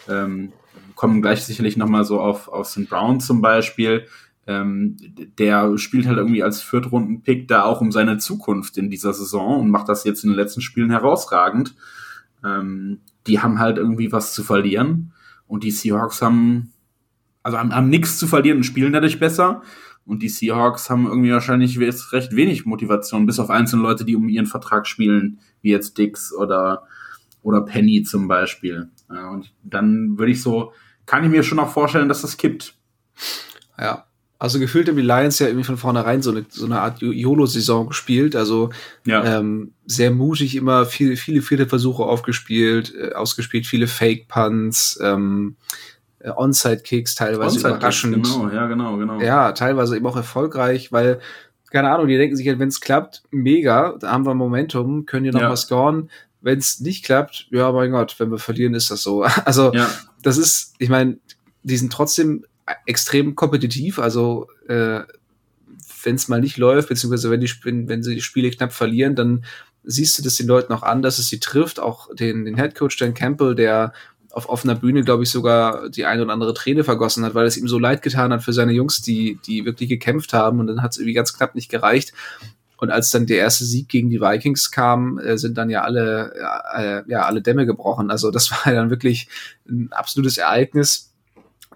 S3: Ähm, kommen gleich sicherlich nochmal so auf, auf St. Brown zum Beispiel. Ähm, der spielt halt irgendwie als Viertrunden-Pick da auch um seine Zukunft in dieser Saison und macht das jetzt in den letzten Spielen herausragend. Ähm, die haben halt irgendwie was zu verlieren und die Seahawks haben, also haben, haben nichts zu verlieren und spielen dadurch besser. Und die Seahawks haben irgendwie wahrscheinlich recht wenig Motivation, bis auf einzelne Leute, die um ihren Vertrag spielen, wie jetzt Dix oder, oder Penny zum Beispiel. Ja, und dann würde ich so, kann ich mir schon auch vorstellen, dass das kippt.
S2: Ja, also gefühlt haben die Lions ja irgendwie von vornherein so eine, so eine Art YOLO-Saison gespielt. Also ja. ähm, sehr mutig immer, viel, viele, viele Versuche aufgespielt, äh, ausgespielt, viele Fake-Punts, ähm, äh, Onside-Kicks teilweise Onside überraschend.
S3: Genau, ja, genau, genau.
S2: Ja, teilweise eben auch erfolgreich, weil, keine Ahnung, die denken sich halt, wenn es klappt, mega, da haben wir Momentum, können die noch ja. was scoren. Wenn es nicht klappt, ja, mein Gott, wenn wir verlieren, ist das so. Also, ja. das ist, ich meine, die sind trotzdem extrem kompetitiv, also äh, wenn es mal nicht läuft, beziehungsweise wenn, die, wenn sie die Spiele knapp verlieren, dann siehst du das den Leuten auch an, dass es sie trifft. Auch den, den Head Coach Dan Campbell, der auf offener Bühne, glaube ich, sogar die ein oder andere Träne vergossen hat, weil es ihm so leid getan hat für seine Jungs, die, die wirklich gekämpft haben und dann hat es irgendwie ganz knapp nicht gereicht. Und als dann der erste Sieg gegen die Vikings kam, äh, sind dann ja alle, äh, ja, alle Dämme gebrochen. Also das war dann wirklich ein absolutes Ereignis.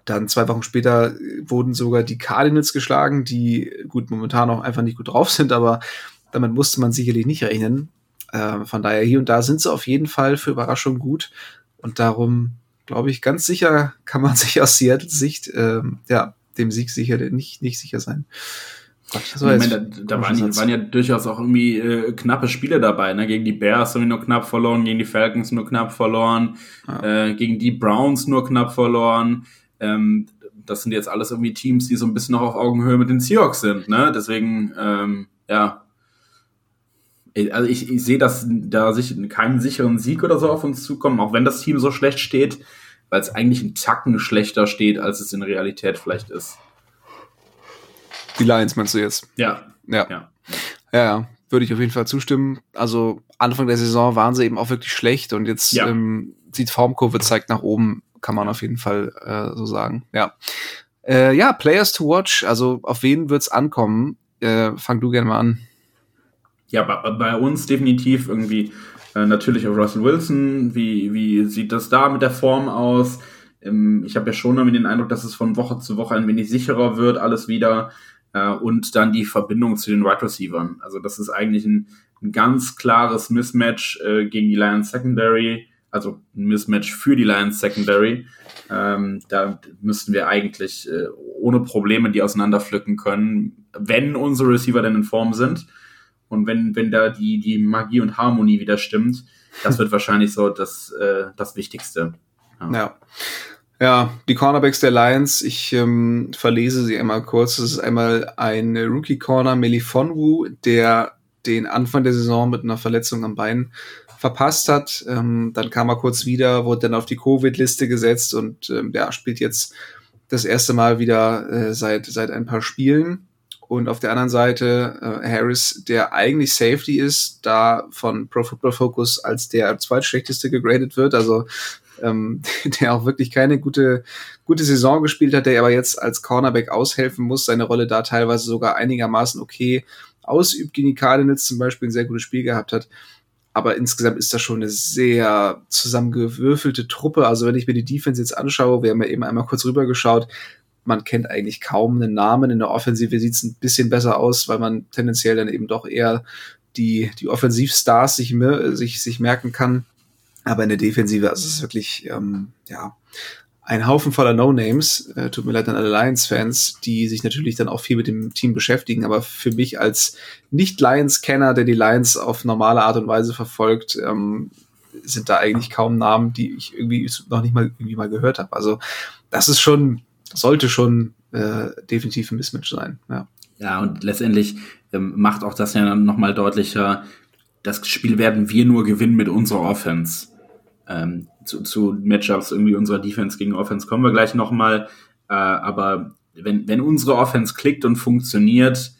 S2: Dann zwei Wochen später wurden sogar die Cardinals geschlagen, die gut momentan auch einfach nicht gut drauf sind, aber damit musste man sicherlich nicht rechnen. Äh, von daher hier und da sind sie auf jeden Fall für Überraschung gut. Und darum glaube ich, ganz sicher kann man sich aus Seattles Sicht ähm, ja, dem Sieg sicher nicht, nicht sicher sein.
S3: ich meine, da, da waren, die, waren, ja durchaus auch irgendwie äh, knappe Spiele dabei. Ne? Gegen die Bears haben wir nur knapp verloren, gegen die Falcons nur knapp verloren, ja. äh, gegen die Browns nur knapp verloren. Ähm, das sind jetzt alles irgendwie Teams, die so ein bisschen noch auf Augenhöhe mit den Seahawks sind. Ne? Deswegen, ähm, ja, also ich, ich sehe, dass da sich keinen sicheren Sieg oder so auf uns zukommen, auch wenn das Team so schlecht steht, weil es eigentlich ein Tacken schlechter steht, als es in Realität vielleicht ist.
S2: Die Lions meinst du jetzt?
S3: Ja.
S2: Ja. Ja, ja, ja. würde ich auf jeden Fall zustimmen. Also Anfang der Saison waren sie eben auch wirklich schlecht und jetzt ja. ähm, sieht Formkurve zeigt nach oben, kann man auf jeden Fall äh, so sagen. Ja. Äh, ja, Players to watch, also auf wen wird's ankommen? Äh, fang du gerne mal an
S3: ja, bei, bei uns definitiv irgendwie äh, natürlich auch Russell Wilson. Wie, wie sieht das da mit der Form aus? Ähm, ich habe ja schon damit den Eindruck, dass es von Woche zu Woche ein wenig sicherer wird, alles wieder. Äh, und dann die Verbindung zu den Wide right Receivers. Also das ist eigentlich ein, ein ganz klares Mismatch äh, gegen die Lions Secondary, also ein Mismatch für die Lions Secondary. Ähm, da müssten wir eigentlich äh, ohne Probleme die auseinanderpflücken können, wenn unsere Receiver denn in Form sind. Und wenn, wenn da die, die Magie und Harmonie wieder stimmt, das wird wahrscheinlich so das, äh, das Wichtigste.
S2: Ja. ja. Ja, die Cornerbacks der Lions, ich ähm, verlese sie einmal kurz. Das ist einmal ein Rookie-Corner, Melifonwu, der den Anfang der Saison mit einer Verletzung am Bein verpasst hat. Ähm, dann kam er kurz wieder, wurde dann auf die Covid-Liste gesetzt und ähm, ja, spielt jetzt das erste Mal wieder äh, seit, seit ein paar Spielen. Und auf der anderen Seite äh, Harris, der eigentlich Safety ist, da von Pro Football Focus als der zweitschlechteste gegradet wird. Also ähm, der auch wirklich keine gute, gute Saison gespielt hat, der aber jetzt als Cornerback aushelfen muss, seine Rolle da teilweise sogar einigermaßen okay ausübt, gegen die Cardinals zum Beispiel ein sehr gutes Spiel gehabt hat. Aber insgesamt ist das schon eine sehr zusammengewürfelte Truppe. Also wenn ich mir die Defense jetzt anschaue, wir haben ja eben einmal kurz rübergeschaut, man kennt eigentlich kaum einen Namen. In der Offensive sieht es ein bisschen besser aus, weil man tendenziell dann eben doch eher die, die Offensivstars sich, sich, sich merken kann. Aber in der Defensive also ist es wirklich, ähm, ja, ein Haufen voller No-Names. Äh, tut mir leid an alle Lions-Fans, die sich natürlich dann auch viel mit dem Team beschäftigen. Aber für mich als Nicht-Lions-Kenner, der die Lions auf normale Art und Weise verfolgt, ähm, sind da eigentlich kaum Namen, die ich irgendwie noch nicht mal irgendwie mal gehört habe. Also das ist schon, sollte schon äh, definitiv ein Mismatch sein. Ja,
S3: ja und letztendlich ähm, macht auch das ja nochmal deutlicher, das Spiel werden wir nur gewinnen mit unserer Offense. Ähm, zu, zu Matchups irgendwie unserer Defense gegen Offense kommen wir gleich nochmal. Äh, aber wenn, wenn unsere Offense klickt und funktioniert,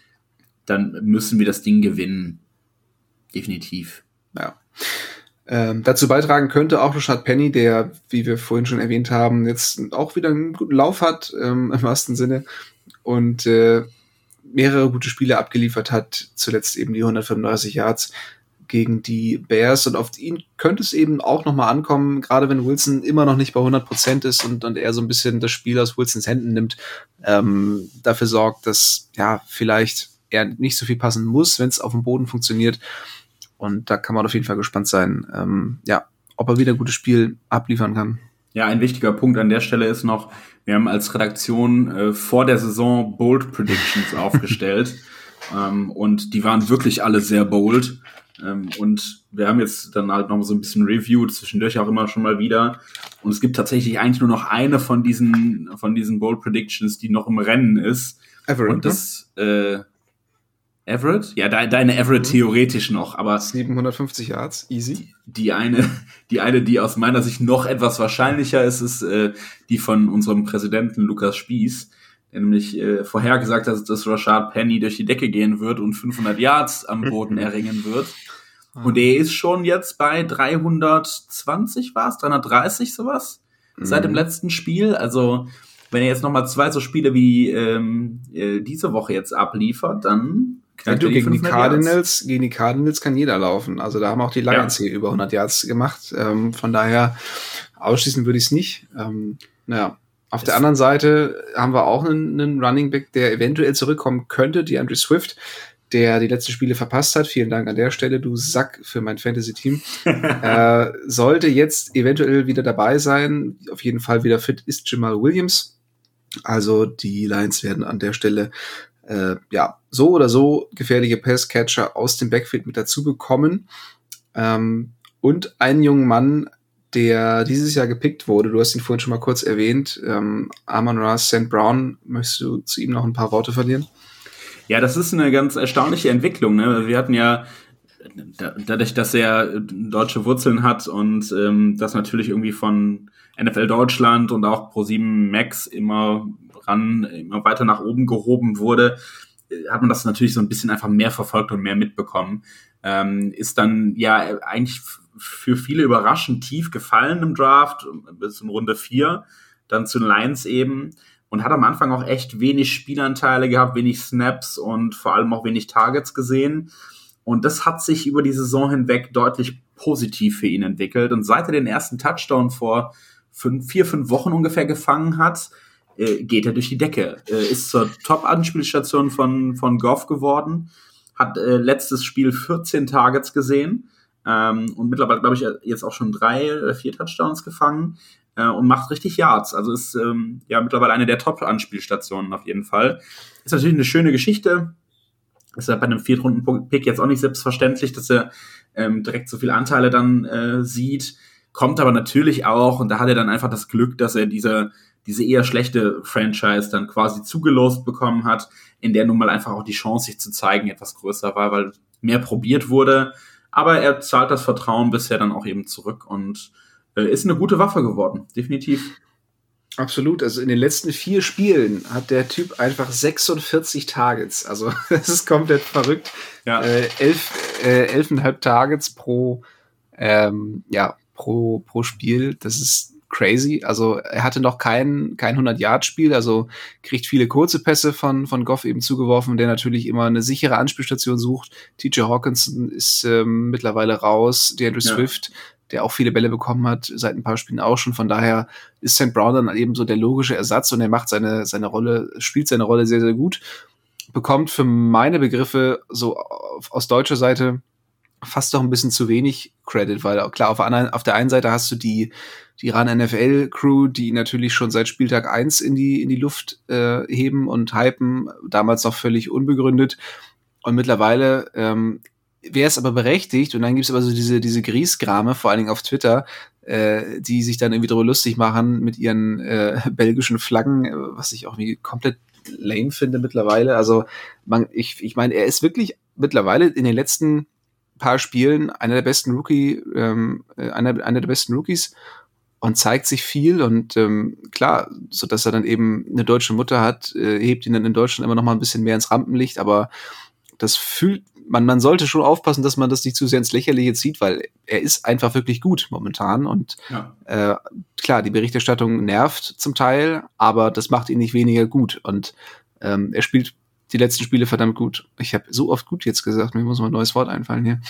S3: dann müssen wir das Ding gewinnen. Definitiv.
S2: Ja. Ähm, dazu beitragen könnte auch Rashad Penny, der, wie wir vorhin schon erwähnt haben, jetzt auch wieder einen guten Lauf hat, ähm, im wahrsten Sinne, und äh, mehrere gute Spiele abgeliefert hat, zuletzt eben die 135 Yards gegen die Bears und auf ihn könnte es eben auch nochmal ankommen, gerade wenn Wilson immer noch nicht bei 100 Prozent ist und, und er so ein bisschen das Spiel aus Wilsons Händen nimmt, ähm, dafür sorgt, dass ja vielleicht er nicht so viel passen muss, wenn es auf dem Boden funktioniert. Und da kann man auf jeden Fall gespannt sein, ähm, ja, ob er wieder ein gutes Spiel abliefern kann.
S3: Ja, ein wichtiger Punkt an der Stelle ist noch, wir haben als Redaktion äh, vor der Saison Bold Predictions aufgestellt. ähm, und die waren wirklich alle sehr bold. Ähm, und wir haben jetzt dann halt noch so ein bisschen reviewed, zwischendurch auch immer schon mal wieder. Und es gibt tatsächlich eigentlich nur noch eine von diesen, von diesen Bold Predictions, die noch im Rennen ist. Everett, und das, ne? äh, Everett? Ja, de deine Everett mhm. theoretisch noch, aber.
S2: 750 Yards, easy.
S3: Die eine, die eine, die aus meiner Sicht noch etwas wahrscheinlicher ist, ist äh, die von unserem Präsidenten Lukas Spieß, der nämlich äh, vorhergesagt hat, dass Rashad Penny durch die Decke gehen wird und 500 Yards am Boden erringen wird. Ah. Und er ist schon jetzt bei 320 war es, 330 sowas mhm. seit dem letzten Spiel. Also wenn er jetzt noch mal zwei so Spiele wie ähm, äh, diese Woche jetzt abliefert, dann
S2: ja, du, gegen die Cardinals, Yards. gegen die Cardinals kann jeder laufen. Also da haben auch die Lions ja. hier über 100 Yards gemacht. Ähm, von daher ausschließen würde ich es nicht. Ähm, naja, auf der anderen Seite haben wir auch einen, einen Running Back, der eventuell zurückkommen könnte, die Andrew Swift der die letzten Spiele verpasst hat. Vielen Dank an der Stelle, du Sack für mein Fantasy-Team. äh, sollte jetzt eventuell wieder dabei sein. Auf jeden Fall wieder fit ist Jamal Williams. Also die Lions werden an der Stelle äh, ja so oder so gefährliche Passcatcher aus dem Backfield mit dazu bekommen. Ähm, und einen jungen Mann, der dieses Jahr gepickt wurde. Du hast ihn vorhin schon mal kurz erwähnt. Ähm, Amon Ra St. Brown. Möchtest du zu ihm noch ein paar Worte verlieren?
S3: Ja, das ist eine ganz erstaunliche Entwicklung. Ne? Wir hatten ja dadurch, dass er deutsche Wurzeln hat und ähm, das natürlich irgendwie von NFL Deutschland und auch Pro7 Max immer ran, immer weiter nach oben gehoben wurde, hat man das natürlich so ein bisschen einfach mehr verfolgt und mehr mitbekommen. Ähm, ist dann ja eigentlich für viele überraschend tief gefallen im Draft, bis in Runde 4, dann zu den Lions eben und hat am Anfang auch echt wenig Spielanteile gehabt, wenig Snaps und vor allem auch wenig Targets gesehen. Und das hat sich über die Saison hinweg deutlich positiv für ihn entwickelt. Und seit er den ersten Touchdown vor fünf, vier, fünf Wochen ungefähr gefangen hat, äh, geht er durch die Decke. Äh, ist zur Top-Anspielstation von, von Goff geworden, hat äh, letztes Spiel 14 Targets gesehen ähm, und mittlerweile, glaube ich, jetzt auch schon drei oder vier Touchdowns gefangen äh, und macht richtig Yards. Also ist ähm, ja mittlerweile eine der Top-Anspielstationen auf jeden Fall. Ist natürlich eine schöne Geschichte. Ist ja bei einem Viertrunden-Pick jetzt auch nicht selbstverständlich, dass er ähm, direkt so viele Anteile dann äh, sieht. Kommt aber natürlich auch, und da hat er dann einfach das Glück, dass er diese, diese eher schlechte Franchise dann quasi zugelost bekommen hat, in der nun mal einfach auch die Chance, sich zu zeigen, etwas größer war, weil mehr probiert wurde. Aber er zahlt das Vertrauen bisher dann auch eben zurück und äh, ist eine gute Waffe geworden, definitiv.
S2: Absolut. Also in den letzten vier Spielen hat der Typ einfach 46 Targets. Also das ist komplett verrückt. Ja. Äh, elf, äh, elfeinhalb Targets pro, ähm, ja, pro, pro Spiel. Das ist crazy. Also er hatte noch kein, kein 100-Yard-Spiel, also kriegt viele kurze Pässe von, von Goff eben zugeworfen, der natürlich immer eine sichere Anspielstation sucht. TJ Hawkinson ist ähm, mittlerweile raus, der Andrew ja. Swift der auch viele Bälle bekommen hat, seit ein paar Spielen auch schon. Von daher ist St. Brown dann eben so der logische Ersatz und er macht seine, seine Rolle, spielt seine Rolle sehr, sehr gut. Bekommt für meine Begriffe so aus deutscher Seite fast doch ein bisschen zu wenig Credit, weil klar, auf, der, auf der einen Seite hast du die, die RAN NFL Crew, die natürlich schon seit Spieltag eins in die, in die Luft äh, heben und hypen, damals noch völlig unbegründet. Und mittlerweile ähm, wäre es aber berechtigt und dann gibt es aber so diese, diese Griesgrame, vor allen Dingen auf Twitter, äh, die sich dann irgendwie darüber lustig machen mit ihren äh, belgischen Flaggen, äh, was ich auch irgendwie komplett lame finde mittlerweile. Also man, ich, ich meine, er ist wirklich mittlerweile in den letzten paar Spielen einer der besten Rookie, ähm, äh, einer, einer der besten Rookies und zeigt sich viel und ähm, klar, so dass er dann eben eine deutsche Mutter hat, äh, hebt ihn dann in Deutschland immer noch mal ein bisschen mehr ins Rampenlicht, aber das fühlt man, man sollte schon aufpassen, dass man das nicht zu sehr ins Lächerliche zieht, weil er ist einfach wirklich gut momentan. Und ja. äh, klar, die Berichterstattung nervt zum Teil, aber das macht ihn nicht weniger gut. Und ähm, er spielt die letzten Spiele verdammt gut. Ich habe so oft gut jetzt gesagt, mir muss mal ein neues Wort einfallen hier.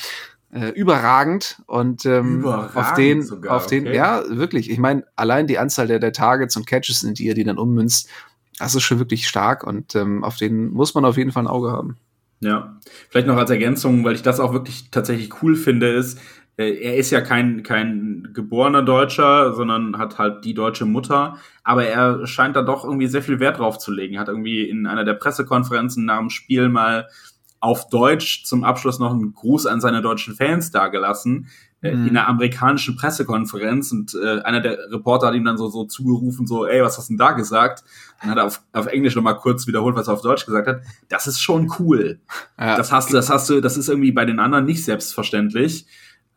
S2: Äh, überragend und ähm, überragend auf den, sogar, auf den, okay. ja, wirklich. Ich meine, allein die Anzahl der, der Targets und Catches, in die er die dann ummünzt, das ist schon wirklich stark und ähm, auf den muss man auf jeden Fall ein Auge haben.
S3: Ja, vielleicht noch als Ergänzung, weil ich das auch wirklich tatsächlich cool finde, ist, äh, er ist ja kein, kein geborener Deutscher, sondern hat halt die deutsche Mutter, aber er scheint da doch irgendwie sehr viel Wert drauf zu legen. Hat irgendwie in einer der Pressekonferenzen nach dem Spiel mal auf Deutsch zum Abschluss noch einen Gruß an seine deutschen Fans dargelassen, äh, mhm. in einer amerikanischen Pressekonferenz und äh, einer der Reporter hat ihm dann so, so zugerufen, so, ey, was hast du denn da gesagt? Dann hat er auf, auf Englisch nochmal kurz wiederholt, was er auf Deutsch gesagt hat. Das ist schon cool. Ja. Das hast du, das hast du, das ist irgendwie bei den anderen nicht selbstverständlich.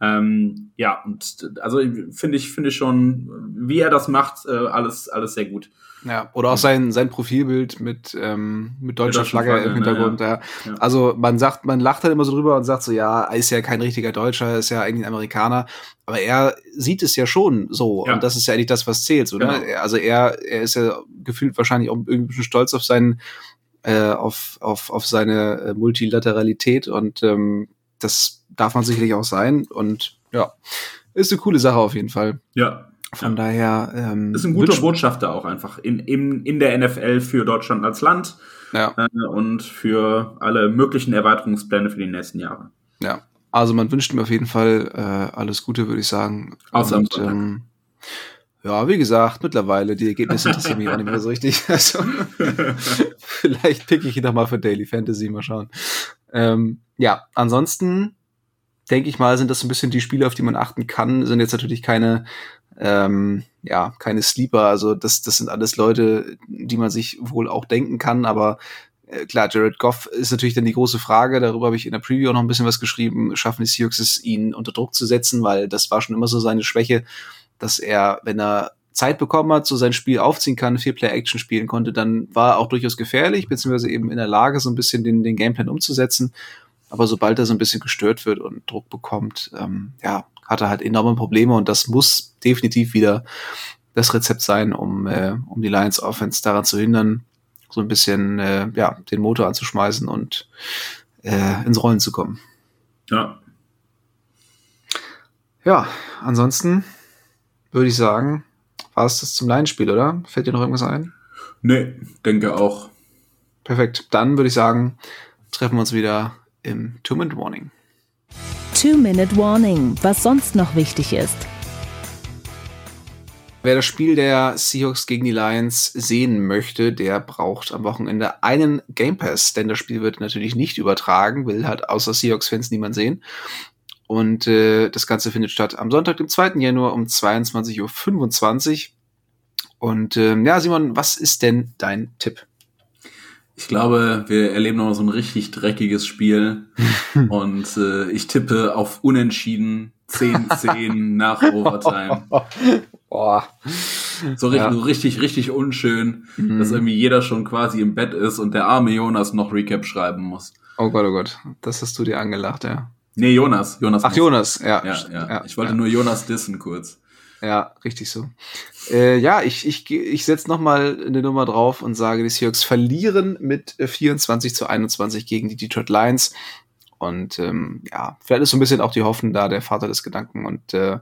S3: Ähm, ja, und also finde ich, finde ich schon, wie er das macht, äh, alles, alles sehr gut.
S2: Ja, oder auch sein, sein Profilbild mit, ähm, mit deutscher Flagge, Flagge, im Hintergrund. Ja. ja. Also man sagt, man lacht halt immer so drüber und sagt so, ja, er ist ja kein richtiger Deutscher, ist ja eigentlich ein Amerikaner. Aber er sieht es ja schon so. Ja. Und das ist ja eigentlich das, was zählt, oder? Genau. Also er, er ist ja gefühlt wahrscheinlich auch irgendwie stolz auf seinen, äh, auf, auf, auf seine äh, Multilateralität und ähm, das darf man sicherlich auch sein. Und ja, ist eine coole Sache auf jeden Fall.
S3: Ja,
S2: von ja. daher. Ähm,
S3: ist ein guter Botschafter auch einfach in, in, in der NFL für Deutschland als Land
S2: ja.
S3: äh, und für alle möglichen Erweiterungspläne für die nächsten Jahre.
S2: Ja, also man wünscht mir auf jeden Fall äh, alles Gute, würde ich sagen.
S3: Außer und, ähm,
S2: ja, wie gesagt, mittlerweile, die Ergebnisse interessieren mich auch nicht mehr so richtig. Also, vielleicht pick ich ihn doch mal für Daily Fantasy, mal schauen. Ähm, ja, ansonsten denke ich mal, sind das ein bisschen die Spiele, auf die man achten kann. Sind jetzt natürlich keine ähm, ja, keine Sleeper. Also das, das sind alles Leute, die man sich wohl auch denken kann, aber äh, klar, Jared Goff ist natürlich dann die große Frage, darüber habe ich in der Preview auch noch ein bisschen was geschrieben, schaffen die Seahawks ihn unter Druck zu setzen, weil das war schon immer so seine Schwäche, dass er, wenn er Zeit bekommen hat, so sein Spiel aufziehen kann, vier Player Action spielen konnte, dann war er auch durchaus gefährlich, beziehungsweise eben in der Lage, so ein bisschen den, den Gameplan umzusetzen. Aber sobald er so ein bisschen gestört wird und Druck bekommt, ähm, ja, hat er halt enorme Probleme und das muss definitiv wieder das Rezept sein, um, äh, um die Lions Offense daran zu hindern, so ein bisschen äh, ja, den Motor anzuschmeißen und äh, ins Rollen zu kommen.
S3: Ja.
S2: Ja, ansonsten würde ich sagen, war es das zum Lions-Spiel, oder? Fällt dir noch irgendwas ein?
S3: Nee, denke auch.
S2: Perfekt. Dann würde ich sagen, treffen wir uns wieder im.
S1: Two-Minute Warning, was sonst noch wichtig ist.
S2: Wer das Spiel der Seahawks gegen die Lions sehen möchte, der braucht am Wochenende einen Game Pass, denn das Spiel wird natürlich nicht übertragen, will halt außer Seahawks-Fans niemand sehen. Und äh, das Ganze findet statt am Sonntag, dem 2. Januar um 22.25 Uhr. Und ähm, ja, Simon, was ist denn dein Tipp?
S3: Ich glaube, wir erleben noch so ein richtig dreckiges Spiel. und äh, ich tippe auf Unentschieden 10-10 nach Overtime. Boah. So richtig, ja. so richtig, richtig unschön, mhm. dass irgendwie jeder schon quasi im Bett ist und der arme Jonas noch Recap schreiben muss.
S2: Oh Gott, oh Gott. Das hast du dir angelacht, ja.
S3: Nee, Jonas. Jonas
S2: Ach, Jonas, ja.
S3: Ja, ja. ja. Ich wollte nur Jonas dissen kurz.
S2: Ja, richtig so. Äh, ja, ich, ich, ich setze nochmal eine Nummer drauf und sage, die Seahawks verlieren mit 24 äh, zu 21 gegen die Detroit Lions. Und ähm, ja, vielleicht ist so ein bisschen auch die Hoffnung da, der Vater des Gedanken. Und äh,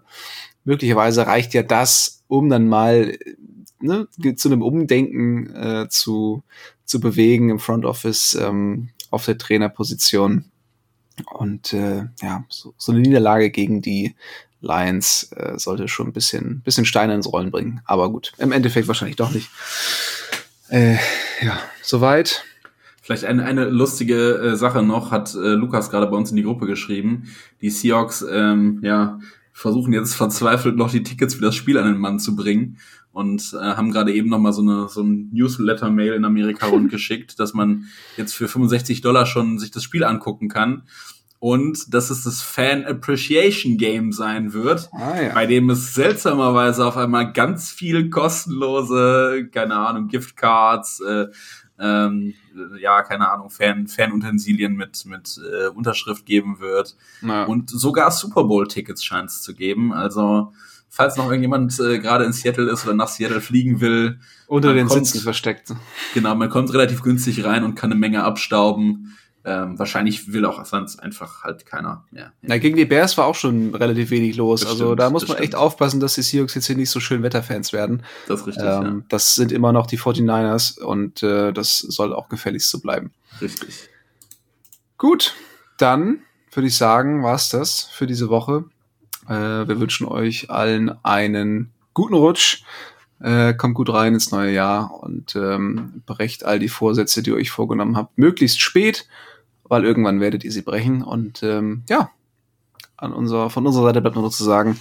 S2: möglicherweise reicht ja das, um dann mal ne, zu einem Umdenken äh, zu, zu bewegen im Front Office ähm, auf der Trainerposition. Und äh, ja, so, so eine Niederlage gegen die Lions äh, sollte schon ein bisschen, bisschen Steine ins Rollen bringen. Aber gut, im Endeffekt wahrscheinlich doch nicht. Äh, ja, soweit.
S3: Vielleicht eine, eine lustige äh, Sache noch, hat äh, Lukas gerade bei uns in die Gruppe geschrieben. Die Seahawks ähm, ja, versuchen jetzt verzweifelt noch die Tickets für das Spiel an den Mann zu bringen und äh, haben gerade eben noch mal so eine so ein Newsletter-Mail in Amerika rundgeschickt, dass man jetzt für 65 Dollar schon sich das Spiel angucken kann und dass es das Fan Appreciation Game sein wird, ah, ja. bei dem es seltsamerweise auf einmal ganz viel kostenlose, keine Ahnung, Giftcards, äh, ähm, ja, keine Ahnung, Fan, Fanutensilien mit, mit äh, Unterschrift geben wird. Ja. Und sogar Super Bowl-Tickets scheint es zu geben. Also, falls noch irgendjemand äh, gerade in Seattle ist oder nach Seattle fliegen will.
S2: Unter den kommt, Sitzen versteckt.
S3: Genau, man kommt relativ günstig rein und kann eine Menge abstauben. Ähm, wahrscheinlich will auch sonst einfach halt keiner mehr.
S2: Na, gegen die Bears war auch schon relativ wenig los. Das also stimmt, da muss man stimmt. echt aufpassen, dass die Seahawks jetzt hier nicht so schön Wetterfans werden.
S3: Das ist richtig.
S2: Ähm, ja. Das sind immer noch die 49ers und äh, das soll auch gefälligst so bleiben.
S3: Richtig.
S2: Gut, dann würde ich sagen, war's das für diese Woche. Äh, wir wünschen euch allen einen guten Rutsch. Äh, kommt gut rein ins neue Jahr und ähm, brecht all die Vorsätze, die ihr euch vorgenommen habt, möglichst spät weil irgendwann werdet ihr sie brechen. Und ähm, ja, an unserer, von unserer Seite bleibt nur noch zu sagen,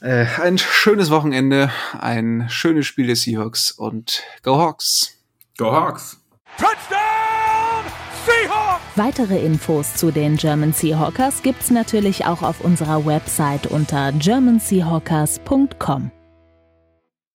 S2: äh, ein schönes Wochenende, ein schönes Spiel der Seahawks und Go Hawks!
S3: Go Hawks! Touchdown!
S1: Seahawks! Weitere Infos zu den German Seahawkers gibt's natürlich auch auf unserer Website unter germanseahawkers.com.